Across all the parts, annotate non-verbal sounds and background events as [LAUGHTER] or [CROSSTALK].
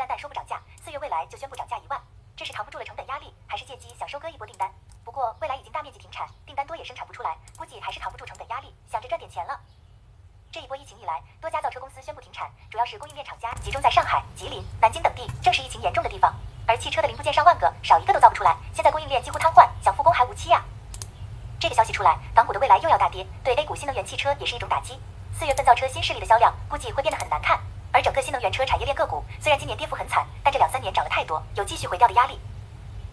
旦旦说不涨价，四月未来就宣布涨价一万，这是扛不住了成本压力，还是借机想收割一波订单？不过未来已经大面积停产，订单多也生产不出来，估计还是扛不住成本压力，想着赚点钱了。这一波疫情以来，多家造车公司宣布停产，主要是供应链厂家集中在上海、吉林、南京等地，正是疫情严重的地方。而汽车的零部件上万个，少一个都造不出来，现在供应链几乎瘫痪，想复工还无期呀。这个消息出来，港股的未来又要大跌，对 A 股新能源汽车也是一种打击。四月份造车新势力的销量估计会变得很难看，而整个新能源车产业链个股虽然今年跌幅很惨，但这两三年涨了太多，有继续回调的压力。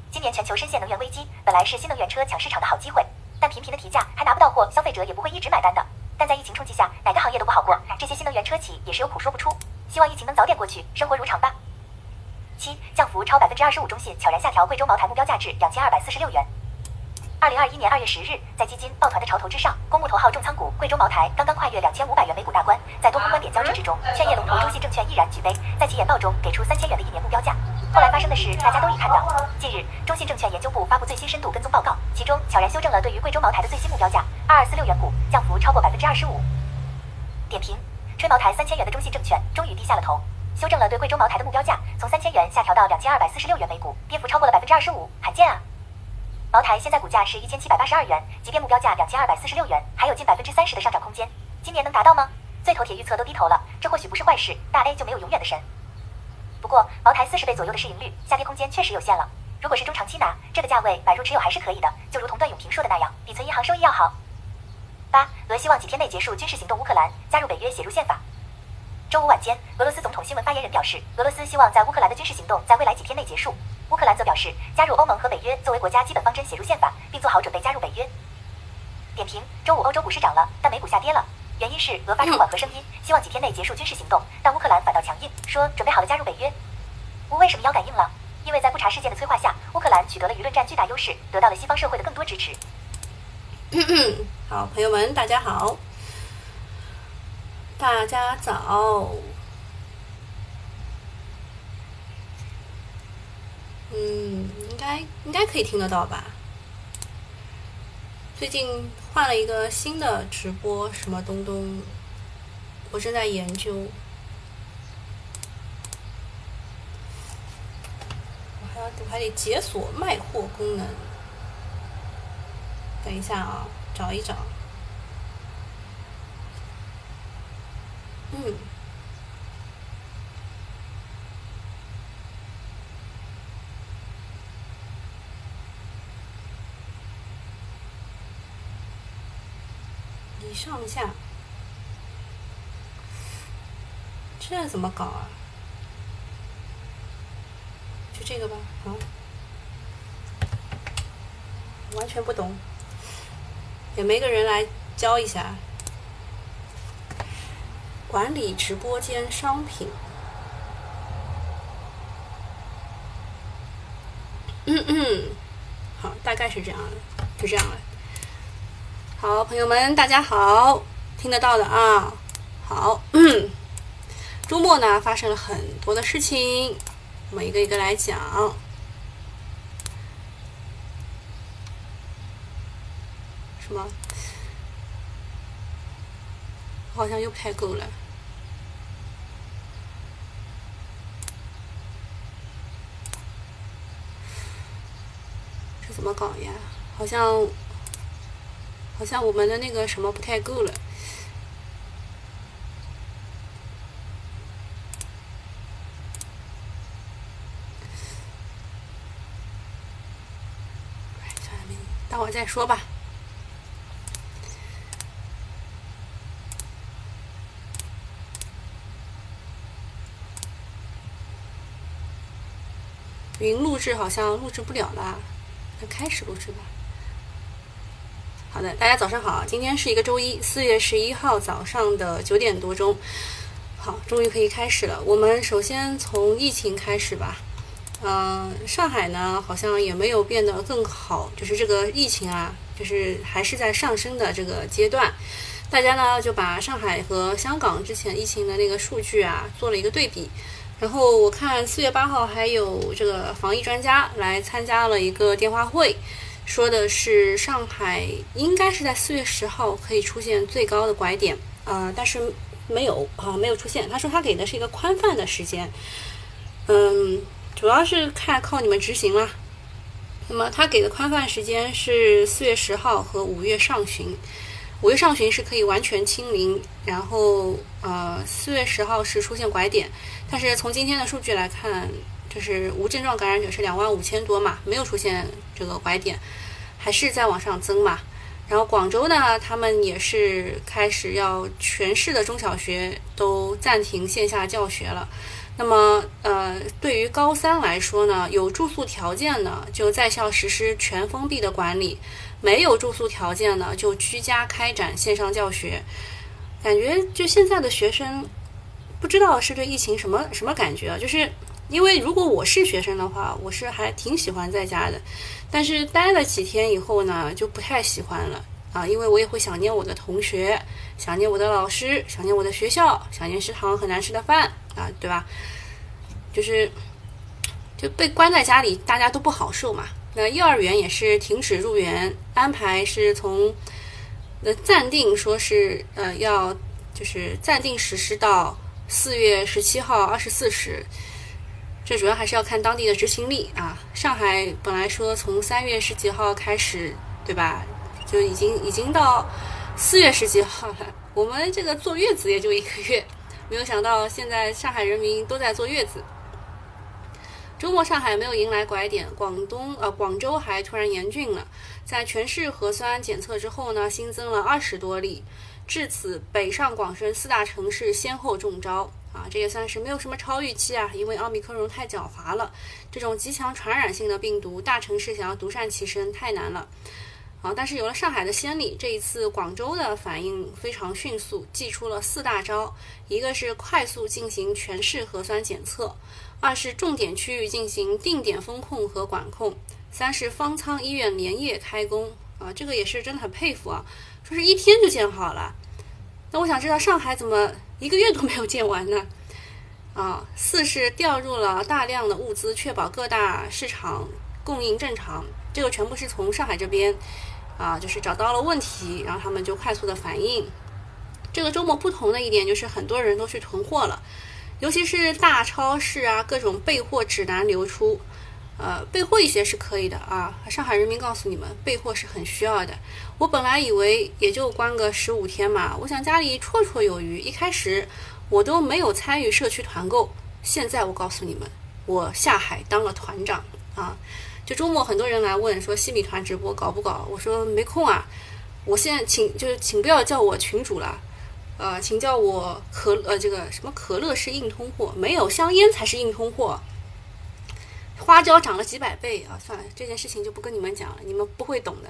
今年全球深陷能源危机，本来是新能源车抢市场的好机会，但频频的提价还拿不到货，消费者也不会一直买单的。但在疫情冲击下，哪个行业都不好过，这些新能源车企也是有苦说不出。希望疫情能早点过去，生活如常吧。七降幅超百分之二十五，中信悄然下调贵州茅台目标价至两千二百四十六元。二零二一年二月十日，在基金抱团的潮头之上，公募头号重仓股贵州茅台刚刚跨越两千五百元每股大关，在多空观点交织之中，劝业龙头中信证券毅然举杯，在其研报中给出三千元的一年目标价。后来发生的事，大家都已看到。近日，中信证券研究部发布最新深度跟踪报告，其中悄然修正了对于贵州茅台的最新目标价二二四六元股，降幅超过百分之二十五。点评：吹茅台三千元的中信证券终于低下了头，修正了对贵州茅台的目标价，从三千元下调到两千二百四十六元每股，跌幅超过了百分之二十五，罕见啊！茅台现在股价是一千七百八十二元，即便目标价两千二百四十六元，还有近百分之三十的上涨空间。今年能达到吗？最头铁预测都低头了，这或许不是坏事。大 A 就没有永远的神。不过茅台四十倍左右的市盈率，下跌空间确实有限了。如果是中长期拿，这个价位买入持有还是可以的，就如同段永平说的那样，比存银行收益要好。八，俄希望几天内结束军事行动，乌克兰加入北约写入宪法。周五晚间，俄罗斯总统新闻发言人表示，俄罗斯希望在乌克兰的军事行动在未来几天内结束。乌克兰则表示，加入欧盟和北约作为国家基本方针写入宪法，并做好准备加入北约。点评：周五欧洲股市涨了，但美股下跌了，原因是俄发出缓和声音，希望几天内结束军事行动，但乌克兰反倒强硬，说准备好了加入北约。乌为什么腰杆硬了？因为在不查事件的催化下，乌克兰取得了舆论战巨大优势，得到了西方社会的更多支持。[CLEARS THROAT] 好，朋友们，大家好，大家早。嗯，应该应该可以听得到吧？最近换了一个新的直播，什么东东，我正在研究。我还要还得解锁卖货功能。等一下啊，找一找。嗯。上下，这怎么搞啊？就这个吧，啊，完全不懂，也没个人来教一下。管理直播间商品，嗯嗯，好，大概是这样，就这样了。好，朋友们，大家好，听得到的啊。好，[CLEARS THROAT] 周末呢发生了很多的事情，我们一个一个来讲。什么？好像又不太够了。这怎么搞呀？好像。好像我们的那个什么不太够了。等会再说吧。云录制好像录制不了了，那开始录制吧。好的，大家早上好，今天是一个周一，四月十一号早上的九点多钟，好，终于可以开始了。我们首先从疫情开始吧，嗯，上海呢好像也没有变得更好，就是这个疫情啊，就是还是在上升的这个阶段。大家呢就把上海和香港之前疫情的那个数据啊做了一个对比，然后我看四月八号还有这个防疫专家来参加了一个电话会。说的是上海应该是在四月十号可以出现最高的拐点啊，但是没有啊，没有出现。他说他给的是一个宽泛的时间，嗯，主要是看靠你们执行啦。那么他给的宽泛时间是四月十号和五月上旬，五月上旬是可以完全清零，然后呃四月十号是出现拐点，但是从今天的数据来看，就是无症状感染者是两万五千多嘛，没有出现这个拐点，还是在往上增嘛。然后广州呢，他们也是开始要全市的中小学都暂停线下教学了。那么，呃，对于高三来说呢，有住宿条件的就在校实施全封闭的管理，没有住宿条件的就居家开展线上教学。感觉就现在的学生，不知道是对疫情什么什么感觉啊？就是因为如果我是学生的话，我是还挺喜欢在家的，但是待了几天以后呢，就不太喜欢了啊，因为我也会想念我的同学，想念我的老师，想念我的学校，想念食堂很难吃的饭。啊，对吧？就是就被关在家里，大家都不好受嘛。那幼儿园也是停止入园，安排是从呃暂定说是呃要就是暂定实施到四月十七号二十四时。这主要还是要看当地的执行力啊。上海本来说从三月十几号开始，对吧？就已经已经到四月十几号了。我们这个坐月子也就一个月。没有想到，现在上海人民都在坐月子。周末上海没有迎来拐点，广东呃广州还突然严峻了。在全市核酸检测之后呢，新增了二十多例，至此北上广深四大城市先后中招啊！这也算是没有什么超预期啊，因为奥密克戎太狡猾了，这种极强传染性的病毒，大城市想要独善其身太难了。啊！但是有了上海的先例，这一次广州的反应非常迅速，祭出了四大招：一个是快速进行全市核酸检测，二是重点区域进行定点风控和管控，三是方舱医院连夜开工。啊，这个也是真的很佩服啊！说是一天就建好了，那我想知道上海怎么一个月都没有建完呢？啊，四是调入了大量的物资，确保各大市场供应正常。这个全部是从上海这边，啊，就是找到了问题，然后他们就快速的反应。这个周末不同的一点就是很多人都去囤货了，尤其是大超市啊，各种备货指南流出，呃，备货一些是可以的啊。上海人民告诉你们，备货是很需要的。我本来以为也就关个十五天嘛，我想家里绰绰有余。一开始我都没有参与社区团购，现在我告诉你们，我下海当了团长啊。就周末很多人来问说西米团直播搞不搞？我说没空啊。我现在请就是请不要叫我群主了，呃，请叫我可呃这个什么可乐是硬通货，没有香烟才是硬通货。花椒涨了几百倍啊！算了，这件事情就不跟你们讲了，你们不会懂的。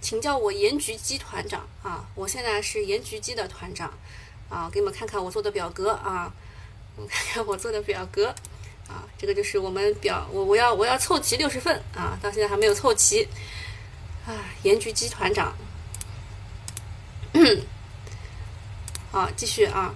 请叫我盐焗鸡团长啊！我现在是盐焗鸡的团长啊！给你们看看我做的表格啊，我 [LAUGHS] 看看我做的表格。啊，这个就是我们表我我要我要凑齐六十份啊，到现在还没有凑齐啊。盐焗鸡团长，[COUGHS] 好，继续啊，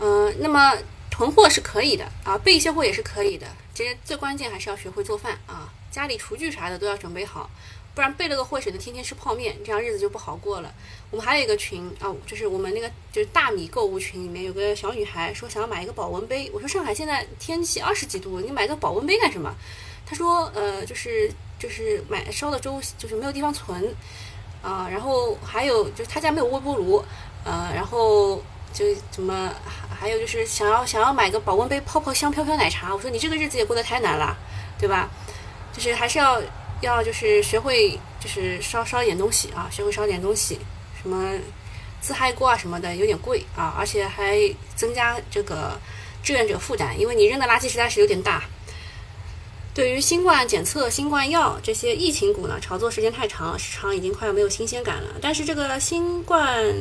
嗯，那么囤货是可以的啊，备一些货也是可以的，其实最关键还是要学会做饭啊，家里厨具啥的都要准备好。不然备了个货，省得天天吃泡面，这样日子就不好过了。我们还有一个群啊，就是我们那个就是大米购物群里面有个小女孩说想要买一个保温杯。我说上海现在天气二十几度，你买个保温杯干什么？她说呃就是就是买烧的粥就是没有地方存啊，然后还有就是她家没有微波炉，呃，然后就怎么还有就是想要想要买个保温杯泡泡香飘飘奶茶。我说你这个日子也过得太难了，对吧？就是还是要。要就是学会就是烧烧点东西啊，学会烧点东西，什么自嗨锅啊什么的有点贵啊，而且还增加这个志愿者负担，因为你扔的垃圾实在是有点大。对于新冠检测、新冠药这些疫情股呢，炒作时间太长，市场已经快要没有新鲜感了。但是这个新冠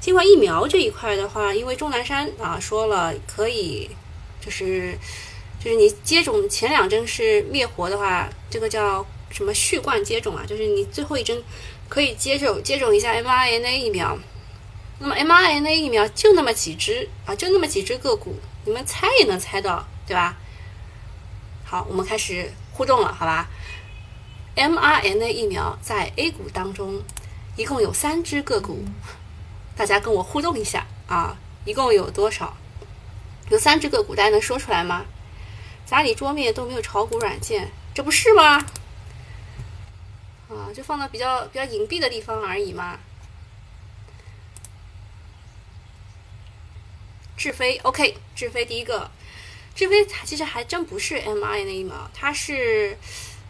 新冠疫苗这一块的话，因为钟南山啊说了可以，就是就是你接种前两针是灭活的话，这个叫。什么续贯接种啊？就是你最后一针可以接种接种一下 mRNA 疫苗。那么 mRNA 疫苗就那么几只啊，就那么几只个股，你们猜也能猜到，对吧？好，我们开始互动了，好吧？mRNA 疫苗在 A 股当中一共有三只个股，大家跟我互动一下啊，一共有多少？有三只个股，大家能说出来吗？家里桌面都没有炒股软件，这不是吗？啊，就放到比较比较隐蔽的地方而已嘛。智飞，OK，智飞第一个，志飞其实还真不是 mRNA 疫苗，它是。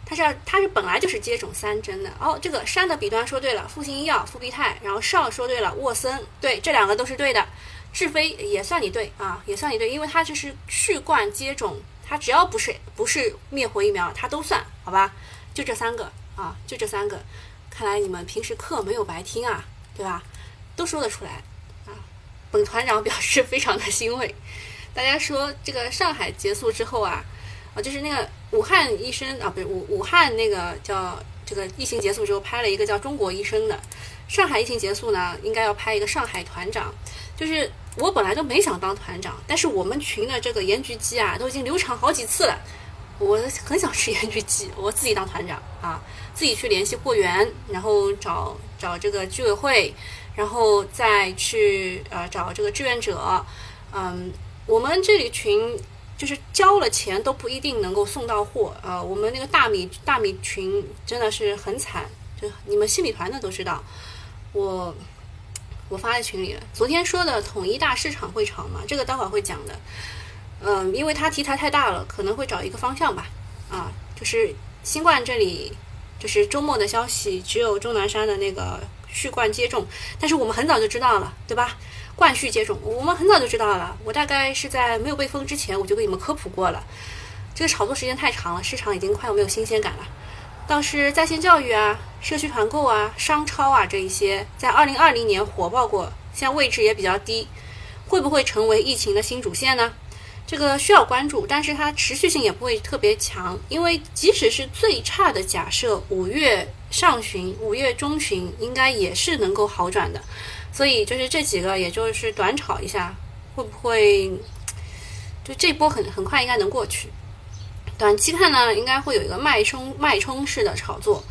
它是它是本来就是接种三针的哦。这个山的笔端说对了，复星医药、复必泰，然后少说对了，沃森对，这两个都是对的。智飞也算你对啊，也算你对，因为它就是续贯接种，它只要不是不是灭活疫苗，它都算好吧？就这三个啊，就这三个。看来你们平时课没有白听啊，对吧？都说得出来啊。本团长表示非常的欣慰。大家说这个上海结束之后啊。啊，就是那个武汉医生啊，不是武武汉那个叫这个疫情结束之后拍了一个叫中国医生的，上海疫情结束呢，应该要拍一个上海团长。就是我本来都没想当团长，但是我们群的这个盐焗鸡啊，都已经流产好几次了，我很想吃盐焗鸡，我自己当团长啊，自己去联系货源，然后找找这个居委会，然后再去呃找这个志愿者，嗯，我们这里群。就是交了钱都不一定能够送到货，呃，我们那个大米大米群真的是很惨，就你们新米团的都知道，我我发在群里了。昨天说的统一大市场会炒嘛，这个待会儿会讲的，嗯，因为它题材太大了，可能会找一个方向吧，啊，就是新冠这里，就是周末的消息只有钟南山的那个续冠接种，但是我们很早就知道了，对吧？冠续接种，我们很早就知道了。我大概是在没有被封之前，我就给你们科普过了。这个炒作时间太长了，市场已经快没有新鲜感了。倒是在线教育啊、社区团购啊、商超啊这一些，在二零二零年火爆过，现在位置也比较低，会不会成为疫情的新主线呢？这个需要关注，但是它持续性也不会特别强，因为即使是最差的假设，五月上旬、五月中旬应该也是能够好转的。所以就是这几个，也就是短炒一下，会不会就这波很很快应该能过去？短期看呢，应该会有一个脉冲脉冲式的炒作。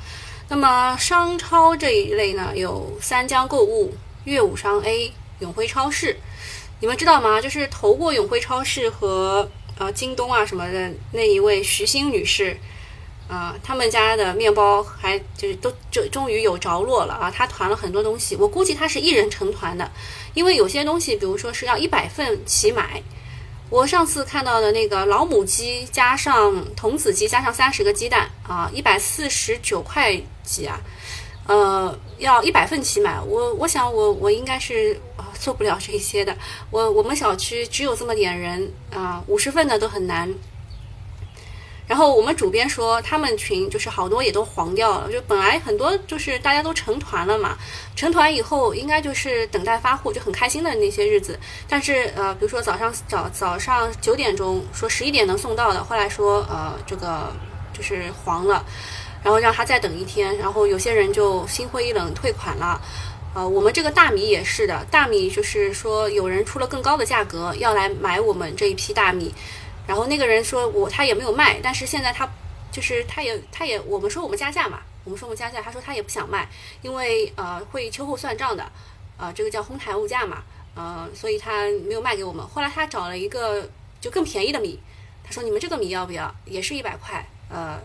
那么商超这一类呢，有三江购物、粤武商 A、永辉超市。你们知道吗？就是投过永辉超市和呃京东啊什么的那一位徐欣女士。啊，他们家的面包还就是都就终于有着落了啊！他团了很多东西，我估计他是一人成团的，因为有些东西，比如说是要一百份起买。我上次看到的那个老母鸡加上童子鸡加上三十个鸡蛋啊，一百四十九块几啊，呃，要一百份起买。我我想我我应该是啊做不了这些的。我我们小区只有这么点人啊，五十份的都很难。然后我们主编说，他们群就是好多也都黄掉了，就本来很多就是大家都成团了嘛，成团以后应该就是等待发货，就很开心的那些日子。但是呃，比如说早上早早上九点钟说十一点能送到的，后来说呃这个就是黄了，然后让他再等一天，然后有些人就心灰意冷退款了。呃，我们这个大米也是的，大米就是说有人出了更高的价格要来买我们这一批大米。然后那个人说我他也没有卖，但是现在他就是他也他也我们说我们加价嘛，我们说我们加价，他说他也不想卖，因为呃会秋后算账的，呃这个叫哄抬物价嘛，呃所以他没有卖给我们。后来他找了一个就更便宜的米，他说你们这个米要不要？也是一百块，呃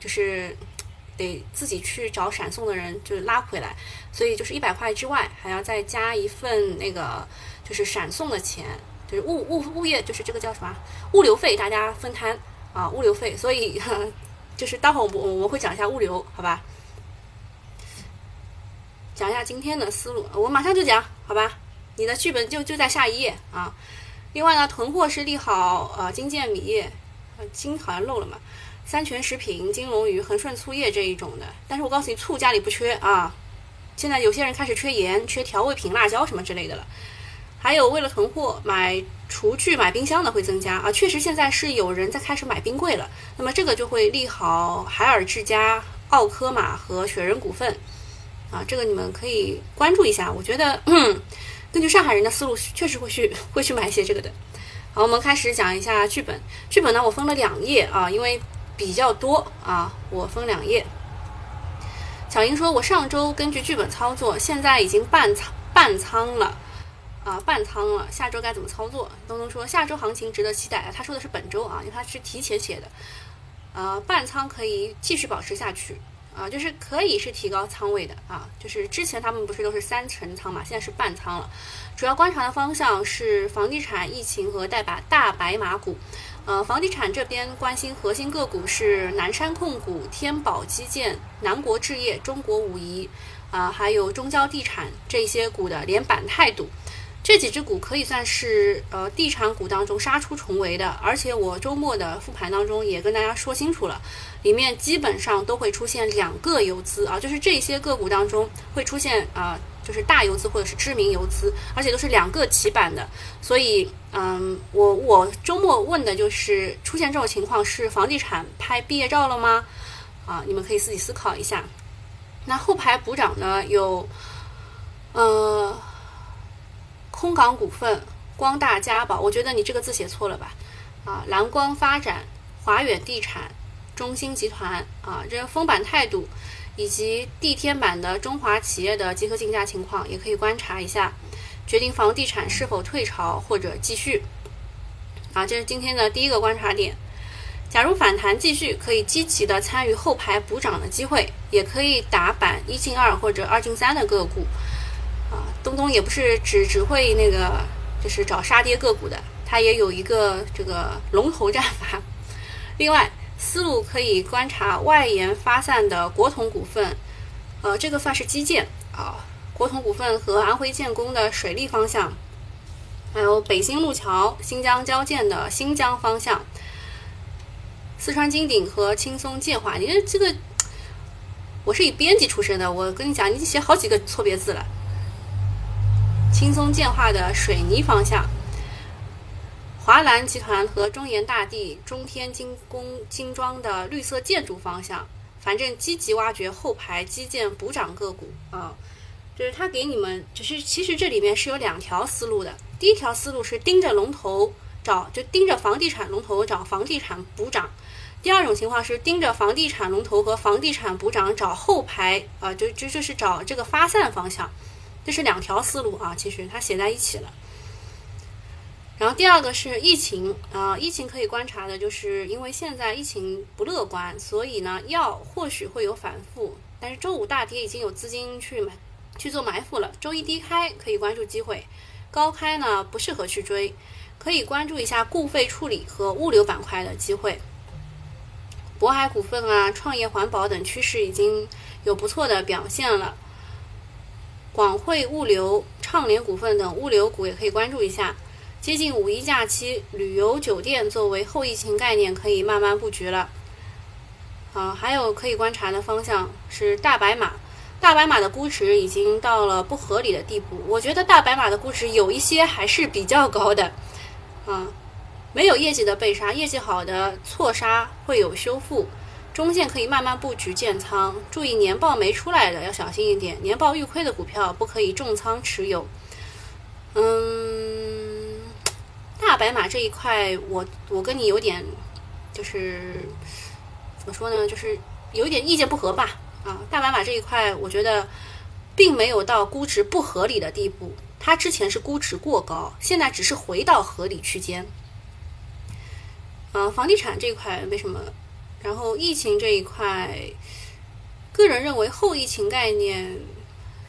就是 [TSK] 得自己去找闪送的人就是拉回来，所以就是一百块之外还要再加一份那个就是闪送的钱。就是物物物业，就是这个叫什么物流费，大家分摊啊，物流费。所以就是待会儿我我我会讲一下物流，好吧？讲一下今天的思路，我马上就讲，好吧？你的剧本就就在下一页啊。另外呢，囤货是利好呃金建米业，金好像漏了嘛？三全食品、金龙鱼、恒顺醋业这一种的。但是我告诉你，醋家里不缺啊。现在有些人开始缺盐、缺调味品、辣椒什么之类的了。还有为了囤货，买厨具、买冰箱的会增加啊，确实现在是有人在开始买冰柜了。那么这个就会利好海尔之家、奥科玛和雪人股份啊，这个你们可以关注一下。我觉得嗯根据上海人的思路，确实会去会去买一些这个的。好，我们开始讲一下剧本。剧本呢，我分了两页啊，因为比较多啊，我分两页。小英说，我上周根据剧本操作，现在已经半仓半仓了。啊半仓了，下周该怎么操作？东东说下周行情值得期待，他说的是本周啊，因为他是提前写的。呃，半仓可以继续保持下去啊，就是可以是提高仓位的啊，就是之前他们不是都是三成仓嘛，现在是半仓了。主要观察的方向是房地产、疫情和大白大白马股。呃，房地产这边关心核心个股是南山控股、天宝基建、南国置业、中国武夷。啊，还有中交地产这些股的连板态度，这几只股可以算是呃地产股当中杀出重围的。而且我周末的复盘当中也跟大家说清楚了，里面基本上都会出现两个游资啊，就是这些个股当中会出现啊，就是大游资或者是知名游资，而且都是两个起板的。所以，嗯，我我周末问的就是出现这种情况是房地产拍毕业照了吗？啊，你们可以自己思考一下。那后排补涨呢？有，呃，空港股份、光大家宝，我觉得你这个字写错了吧？啊，蓝光发展、华远地产、中兴集团啊，这封板态度，以及地天板的中华企业的集合竞价情况，也可以观察一下，决定房地产是否退潮或者继续。啊，这是今天的第一个观察点。假如反弹继续，可以积极的参与后排补涨的机会，也可以打板一进二或者二进三的个股。东东也不是只只会那个，就是找杀跌个股的，他也有一个这个龙头战法。另外，思路可以观察外延发散的国统股份，呃，这个算是基建啊，国统股份和安徽建工的水利方向，还有北新路桥、新疆交建的新疆方向。四川金鼎和轻松建华，你这这个，我是以编辑出身的，我跟你讲，你写好几个错别字了。轻松建化的水泥方向，华兰集团和中研大地、中天精工精装的绿色建筑方向，反正积极挖掘后排基建补涨个股啊。就是他给你们，就是其实这里面是有两条思路的。第一条思路是盯着龙头找，就盯着房地产龙头找房地产补涨。第二种情况是盯着房地产龙头和房地产补涨找后排啊，就就就是找这个发散方向，这是两条思路啊，其实它写在一起了。然后第二个是疫情啊，疫情可以观察的就是因为现在疫情不乐观，所以呢药或许会有反复，但是周五大跌已经有资金去买去做埋伏了，周一低开可以关注机会，高开呢不适合去追，可以关注一下固废处理和物流板块的机会。渤海股份啊，创业环保等趋势已经有不错的表现了。广汇物流、畅联股份等物流股也可以关注一下。接近五一假期，旅游酒店作为后疫情概念可以慢慢布局了。啊，还有可以观察的方向是大白马。大白马的估值已经到了不合理的地步，我觉得大白马的估值有一些还是比较高的。啊。没有业绩的被杀，业绩好的错杀会有修复，中线可以慢慢布局建仓，注意年报没出来的要小心一点，年报预亏的股票不可以重仓持有。嗯，大白马这一块，我我跟你有点就是怎么说呢，就是有点意见不合吧。啊，大白马这一块，我觉得并没有到估值不合理的地步，它之前是估值过高，现在只是回到合理区间。啊，房地产这一块没什么，然后疫情这一块，个人认为后疫情概念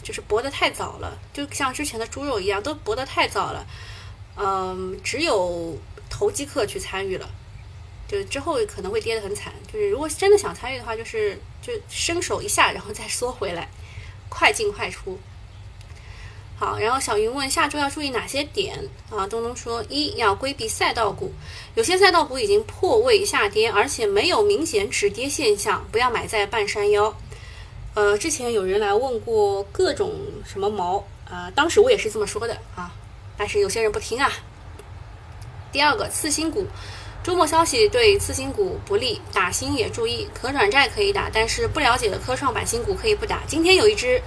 就是博得太早了，就像之前的猪肉一样，都博得太早了。嗯，只有投机客去参与了，就之后可能会跌得很惨。就是如果真的想参与的话，就是就伸手一下，然后再缩回来，快进快出。好，然后小云问下周要注意哪些点啊？东东说：一要规避赛道股，有些赛道股已经破位下跌，而且没有明显止跌现象，不要买在半山腰。呃，之前有人来问过各种什么毛啊，当时我也是这么说的啊，但是有些人不听啊。第二个次新股，周末消息对次新股不利，打新也注意，可转债可以打，但是不了解的科创板新股可以不打。今天有一只。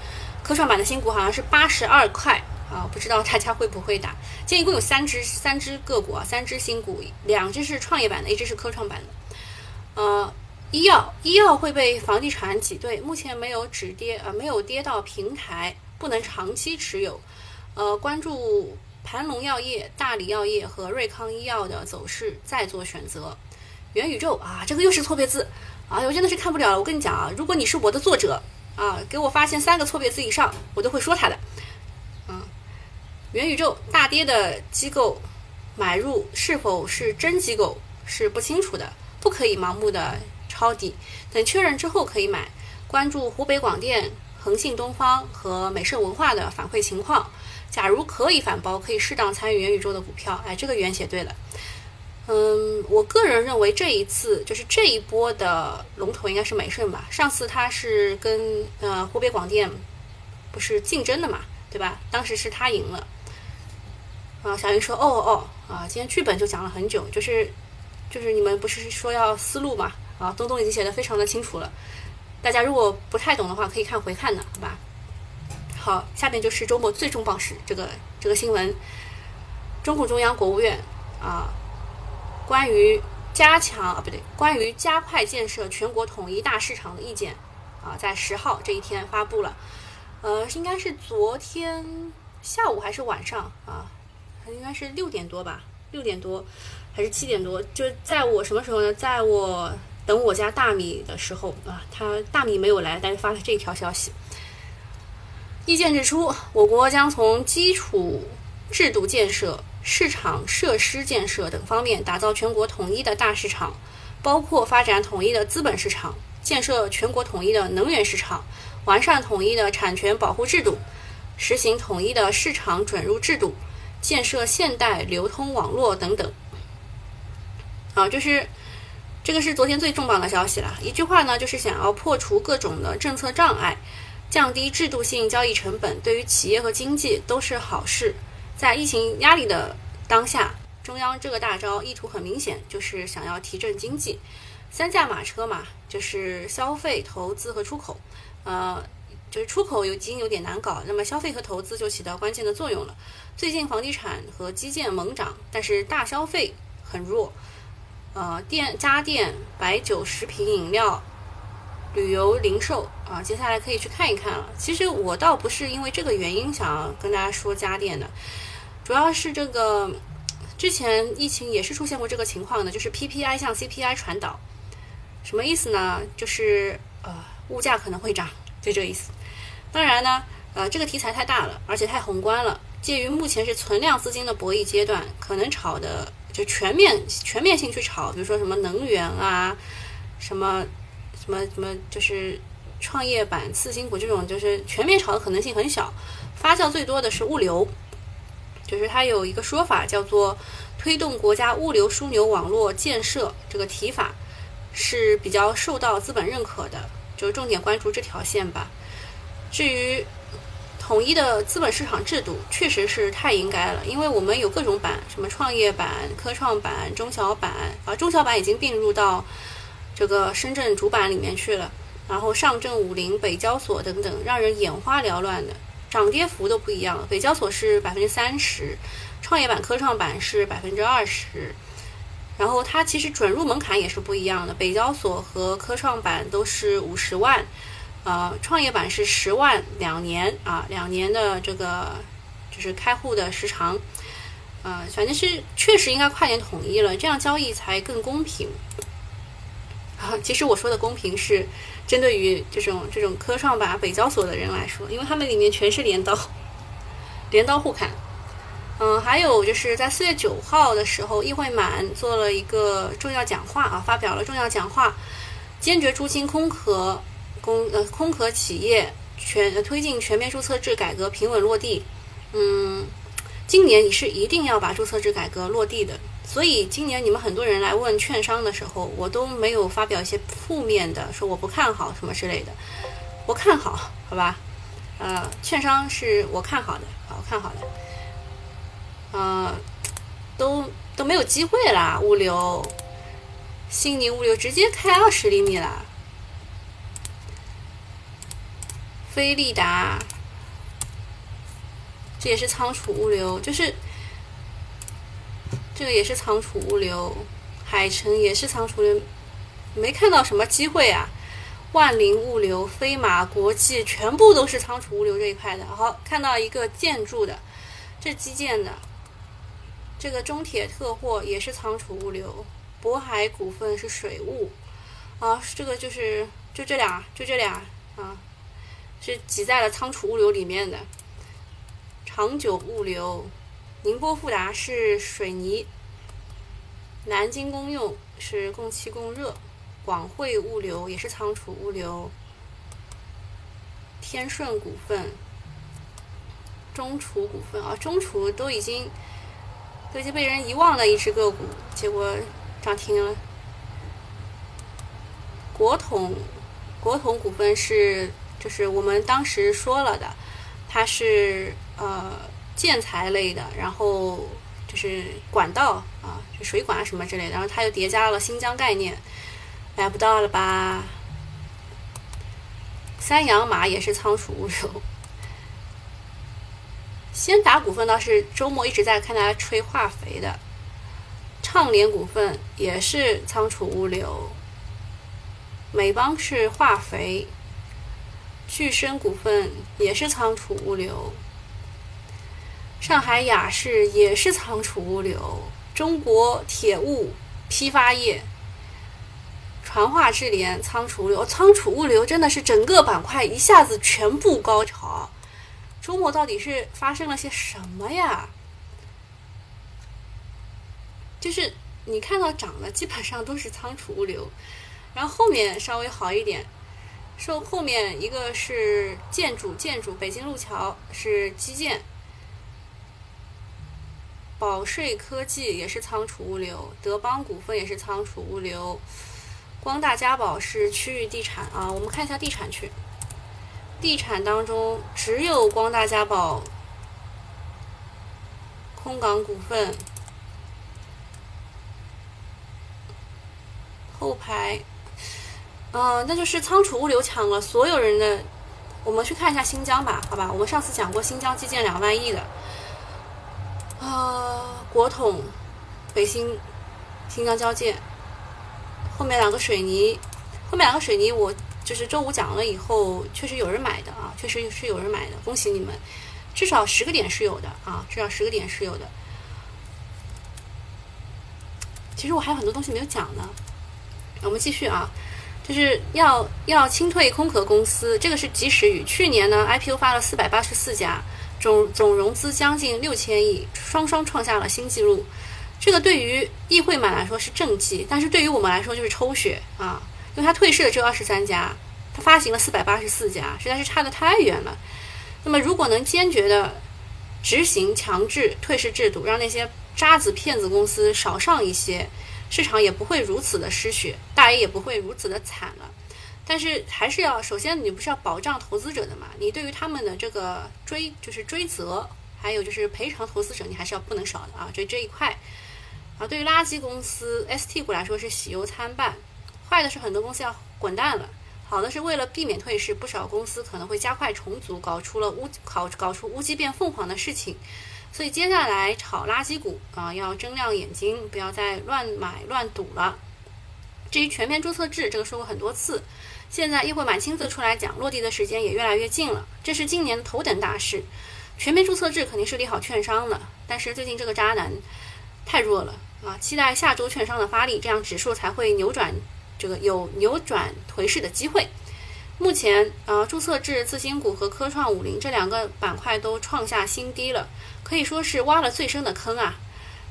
科创板的新股好像是八十二块啊，不知道大家会不会打？今天一共有三只三只个股啊，三只新股，两只是创业板的，一只是科创板的。呃，医药医药会被房地产挤兑，目前没有止跌，呃，没有跌到平台，不能长期持有。呃，关注盘龙药业、大理药业和瑞康医药的走势再做选择。元宇宙啊，这个又是错别字啊，我真的是看不了了。我跟你讲啊，如果你是我的作者啊，给我发现三个错别字以上，我都会说他的。嗯，元宇宙大跌的机构买入是否是真机构是不清楚的，不可以盲目的抄底，等确认之后可以买。关注湖北广电、恒信东方和美盛文化的反馈情况。假如可以反包，可以适当参与元宇宙的股票。哎，这个元写对了。嗯，我个人认为这一次就是这一波的龙头应该是美盛吧。上次它是跟呃湖北广电不是竞争的嘛，对吧？当时是他赢了。啊，小云说：“哦哦啊，今天剧本就讲了很久，就是就是你们不是说要思路嘛？啊，东东已经写的非常的清楚了。大家如果不太懂的话，可以看回看的，好吧？”好，下面就是周末最重磅事这个这个新闻，中共中央、国务院啊，关于加强啊不对，关于加快建设全国统一大市场的意见啊，在十号这一天发布了，呃，应该是昨天下午还是晚上啊？应该是六点多吧，六点多还是七点多？就在我什么时候呢？在我等我家大米的时候啊，他大米没有来，但是发了这一条消息。意见指出，我国将从基础制度建设、市场设施建设等方面打造全国统一的大市场，包括发展统一的资本市场、建设全国统一的能源市场、完善统一的产权保护制度、实行统一的市场准入制度、建设现代流通网络等等。啊，就是这个是昨天最重磅的消息了。一句话呢，就是想要破除各种的政策障碍。降低制度性交易成本，对于企业和经济都是好事。在疫情压力的当下，中央这个大招意图很明显，就是想要提振经济。三驾马车嘛，就是消费、投资和出口。呃，就是出口已经有点难搞，那么消费和投资就起到关键的作用了。最近房地产和基建猛涨，但是大消费很弱。呃，电、家电、白酒、食品饮料。旅游零售啊，接下来可以去看一看了。其实我倒不是因为这个原因想要跟大家说家电的，主要是这个之前疫情也是出现过这个情况的，就是 PPI 向 CPI 传导，什么意思呢？就是呃物价可能会涨，就这个意思。当然呢，呃这个题材太大了，而且太宏观了，介于目前是存量资金的博弈阶段，可能炒的就全面全面性去炒，比如说什么能源啊，什么。什么什么就是创业板、次新股这种，就是全面炒的可能性很小，发酵最多的是物流，就是它有一个说法叫做推动国家物流枢纽网络建设，这个提法是比较受到资本认可的，就重点关注这条线吧。至于统一的资本市场制度，确实是太应该了，因为我们有各种板，什么创业板、科创板、中小板啊，中小板已经并入到。这个深圳主板里面去了，然后上证五零、北交所等等，让人眼花缭乱的，涨跌幅都不一样。北交所是百分之三十，创业板、科创板是百分之二十，然后它其实准入门槛也是不一样的。北交所和科创板都是五十万，呃，创业板是十万两年啊，两年的这个就是开户的时长，呃，反正是确实应该快点统一了，这样交易才更公平。啊其实我说的公平是针对于这种这种科创板、北交所的人来说，因为他们里面全是镰刀，镰刀互砍。嗯，还有就是在四月九号的时候，议会满做了一个重要讲话啊，发表了重要讲话，坚决出清空壳公呃空壳企业，全推进全面注册制改革平稳落地。嗯，今年你是一定要把注册制改革落地的。所以今年你们很多人来问券商的时候，我都没有发表一些负面的，说我不看好什么之类的。我看好，好吧？呃，券商是我看好的，我看好的。呃，都都没有机会啦，物流，新宁物流直接开二十厘米啦。飞利达，这也是仓储物流，就是。这个也是仓储物流，海城也是仓储物流，没看到什么机会啊。万林物流、飞马国际全部都是仓储物流这一块的。好，看到一个建筑的，这基建的，这个中铁特货也是仓储物流，渤海股份是水务，啊，这个就是就这俩，就这俩啊，是挤在了仓储物流里面的。长久物流，宁波富达是水泥，南京公用是供气供热，广汇物流也是仓储物流，天顺股份。中储股份啊，中储都已经都已经被人遗忘的一只个股，结果涨停了。国统国统股份是就是我们当时说了的，它是呃建材类的，然后就是管道啊，就水管啊什么之类的，然后它又叠加了新疆概念，买不到了吧？三洋马也是仓储物流。先达股份倒是周末一直在看大家吹化肥的，畅联股份也是仓储物流，美邦是化肥，巨升股份也是仓储物流，上海雅士也是仓储物流，中国铁物批发业，传化智联仓储物流，仓储物流真的是整个板块一下子全部高潮。周末到底是发生了些什么呀？就是你看到涨的基本上都是仓储物流，然后后面稍微好一点，说后面一个是建筑，建筑北京路桥是基建，保税科技也是仓储物流，德邦股份也是仓储物流，光大家宝是区域地产啊，我们看一下地产区。地产当中只有光大家宝、空港股份后排，嗯，那就是仓储物流抢了所有人的。我们去看一下新疆吧，好吧？我们上次讲过新疆基建两万亿的，啊，国统、北新、新疆交建，后面两个水泥，后面两个水泥我。就是周五讲了以后，确实有人买的啊，确实是有人买的，恭喜你们，至少十个点是有的啊，至少十个点是有的。其实我还有很多东西没有讲呢，我们继续啊，就是要要清退空壳公司，这个是及时雨。去年呢，IPO 发了四百八十四家，总总融资将近六千亿，双双创下了新纪录。这个对于议会满来说是政绩，但是对于我们来说就是抽血啊。因为它退市的只有二十三家，它发行了四百八十四家，实在是差得太远了。那么，如果能坚决的执行强制退市制度，让那些渣子骗子公司少上一些，市场也不会如此的失血，大 A 也不会如此的惨了。但是，还是要首先你不是要保障投资者的嘛？你对于他们的这个追就是追责，还有就是赔偿投资者，你还是要不能少的啊。这这一块啊，对于垃圾公司 ST 股来说是喜忧参半。坏的是很多公司要滚蛋了，好的是为了避免退市，不少公司可能会加快重组，搞出了乌搞搞出乌鸡变凤凰的事情。所以接下来炒垃圾股啊，要睁亮眼睛，不要再乱买乱赌了。至于全面注册制，这个说过很多次，现在议会满亲自出来讲，落地的时间也越来越近了，这是今年头等大事。全面注册制肯定是利好券商的，但是最近这个渣男太弱了啊，期待下周券商的发力，这样指数才会扭转。这个有扭转颓势的机会。目前，呃，注册制次新股和科创五零这两个板块都创下新低了，可以说是挖了最深的坑啊。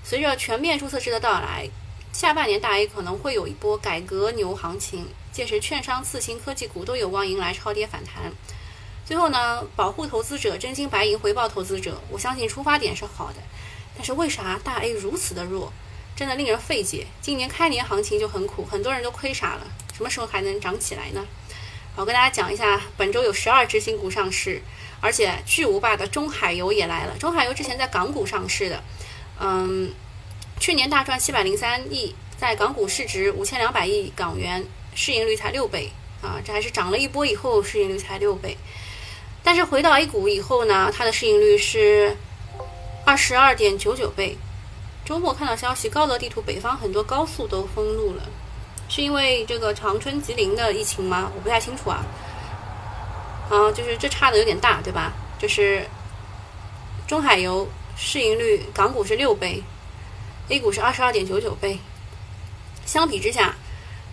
随着全面注册制的到来，下半年大 A 可能会有一波改革牛行情，届时券商、次新科技股都有望迎来超跌反弹。最后呢，保护投资者，真金白银回报投资者，我相信出发点是好的，但是为啥大 A 如此的弱？真的令人费解。今年开年行情就很苦，很多人都亏傻了。什么时候还能涨起来呢？我跟大家讲一下，本周有十二只新股上市，而且巨无霸的中海油也来了。中海油之前在港股上市的，嗯，去年大赚七百零三亿，在港股市值五千两百亿港元，市盈率才六倍啊！这还是涨了一波以后市盈率才六倍。但是回到 A 股以后呢，它的市盈率是二十二点九九倍。周末看到消息，高德地图北方很多高速都封路了，是因为这个长春、吉林的疫情吗？我不太清楚啊。啊，就是这差的有点大，对吧？就是中海油市盈率港股是六倍，，A 股是二十二点九九倍。相比之下，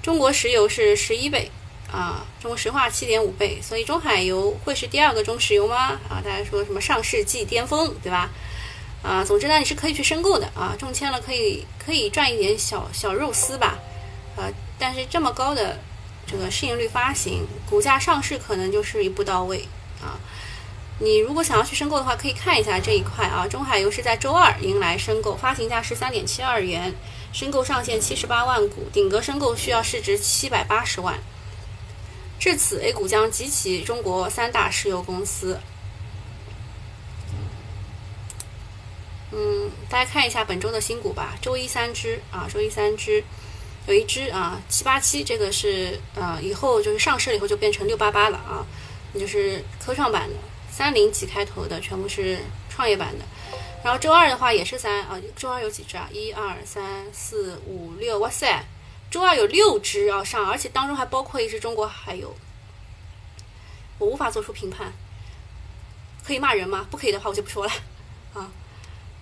中国石油是十一倍啊，中国石化七点五倍，所以中海油会是第二个中石油吗？啊，大家说什么上市即巅峰，对吧？啊，总之呢，你是可以去申购的啊，中签了可以可以赚一点小小肉丝吧，啊，但是这么高的这个市盈率发行，股价上市可能就是一步到位啊。你如果想要去申购的话，可以看一下这一块啊。中海油是在周二迎来申购，发行价是三点七二元，申购上限七十八万股，顶格申购需要市值七百八十万。至此，A 股将集齐中国三大石油公司。嗯，大家看一下本周的新股吧。周一三只啊，周一三只，有一只啊七八七，这个是呃以后就是上市了以后就变成六八八了啊，那就是科创板的。三零几开头的全部是创业板的，然后周二的话也是三啊，周二有几只啊？一二三四五六，哇塞，周二有六只要上，而且当中还包括一只中国海油，我无法做出评判，可以骂人吗？不可以的话我就不说了 [LAUGHS] 啊。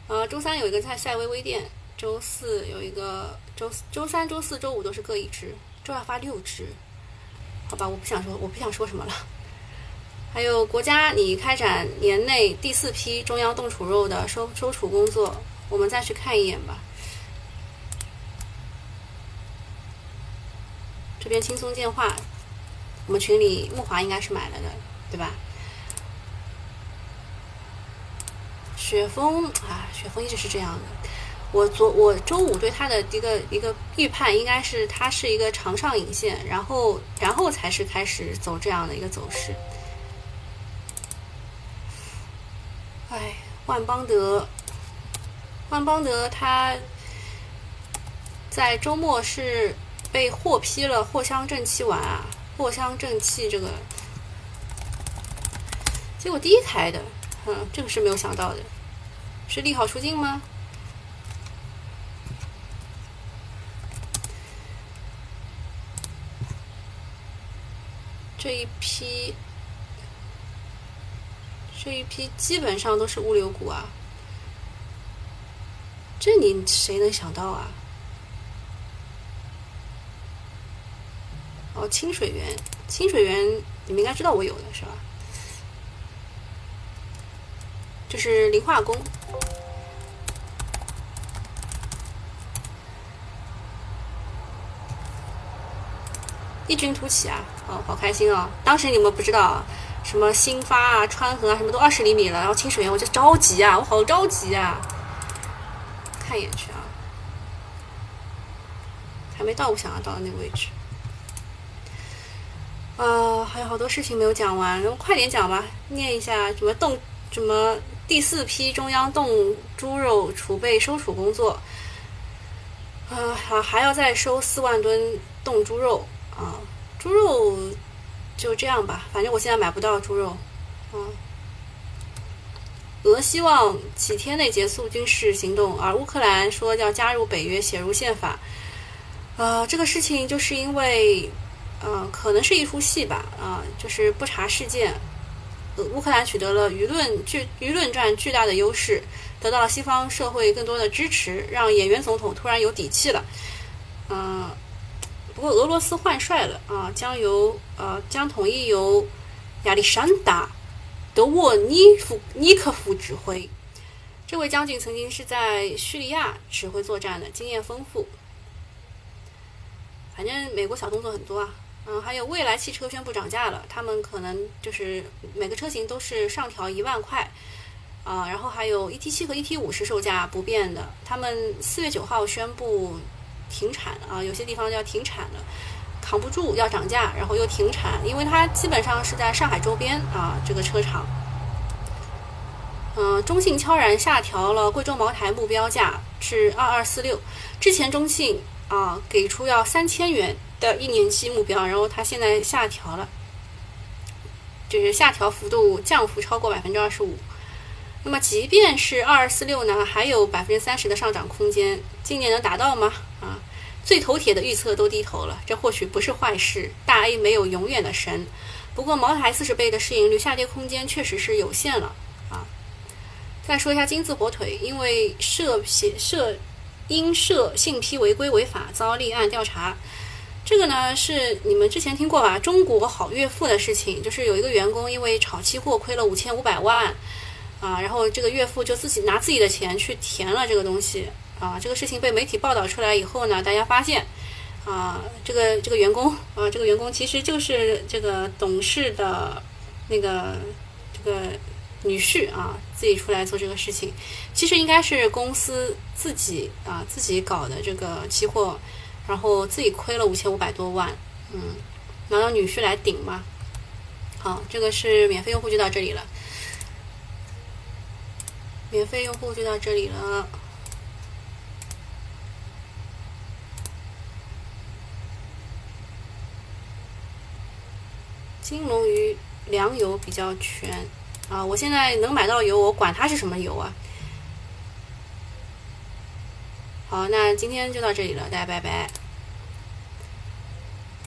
呃，周三有一个在赛微微店，周四有一个周周三、周四周五都是各一只，周二发六只，好吧，我不想说，我不想说什么了。还有国家拟开展年内第四批中央冻储肉的收收储工作，我们再去看一眼吧。这边轻松建化，我们群里木华应该是买了的，对吧？雪峰啊，雪峰一直是这样的。我昨我周五对它的一个一个预判，应该是它是一个长上影线，然后然后才是开始走这样的一个走势。哎，万邦德，万邦德，他在周末是被获批了藿香正气丸啊，藿香正气这个，结果低开的，嗯，这个是没有想到的，是利好出尽吗？这一批。这一批基本上都是物流股啊，这你谁能想到啊？哦，清水源，清水源，你们应该知道我有的是吧？就是磷化工，异军突起啊！哦，好开心哦！当时你们不知道。什么新发啊、川河啊，什么都二十厘米了，然后清水源我就着急啊，我好着急啊！看一眼去啊，还没到我想要到的那个位置。啊，还有好多事情没有讲完，然后快点讲吧，念一下什么冻什么第四批中央冻猪肉储备收储工作。啊，还还要再收四万吨冻猪肉啊，猪肉。就这样吧，反正我现在买不到猪肉。嗯，俄希望几天内结束军事行动，而乌克兰说要加入北约，写入宪法。呃，这个事情就是因为，呃，可能是一出戏吧。啊，就是不查事件，呃乌克兰取得了舆论巨舆论战巨大的优势，得到了西方社会更多的支持，让演员总统突然有底气了。嗯。不过俄罗斯换帅了啊，将由呃将统一由亚历山大·德沃尼夫尼科夫指挥。这位将军曾经是在叙利亚指挥作战的，经验丰富。反正美国小动作很多啊，嗯，还有未来汽车宣布涨价了，他们可能就是每个车型都是上调一万块啊，然后还有 ET 七和 ET 五是售价不变的，他们四月九号宣布。停产啊，有些地方要停产了，扛不住要涨价，然后又停产，因为它基本上是在上海周边啊，这个车厂。嗯，中信悄然下调了贵州茅台目标价至二二四六，之前中信啊给出要三千元的一年期目标，然后它现在下调了，就是下调幅度降幅超过百分之二十五。那么即便是二四六呢，还有百分之三十的上涨空间，今年能达到吗？啊，最头铁的预测都低头了，这或许不是坏事。大 A 没有永远的神，不过茅台四十倍的市盈率下跌空间确实是有限了啊。再说一下金字火腿，因为涉嫌涉因涉信批违规违法遭立案调查。这个呢是你们之前听过吧？中国好岳父的事情，就是有一个员工因为炒期货亏了五千五百万，啊，然后这个岳父就自己拿自己的钱去填了这个东西，啊，这个事情被媒体报道出来以后呢，大家发现，啊，这个这个员工，啊，这个员工其实就是这个董事的那个这个女婿啊，自己出来做这个事情，其实应该是公司自己啊自己搞的这个期货。然后自己亏了五千五百多万，嗯，拿到女婿来顶嘛。好，这个是免费用户就到这里了，免费用户就到这里了。金龙鱼粮油比较全啊，我现在能买到油，我管它是什么油啊。好，那今天就到这里了，大家拜拜。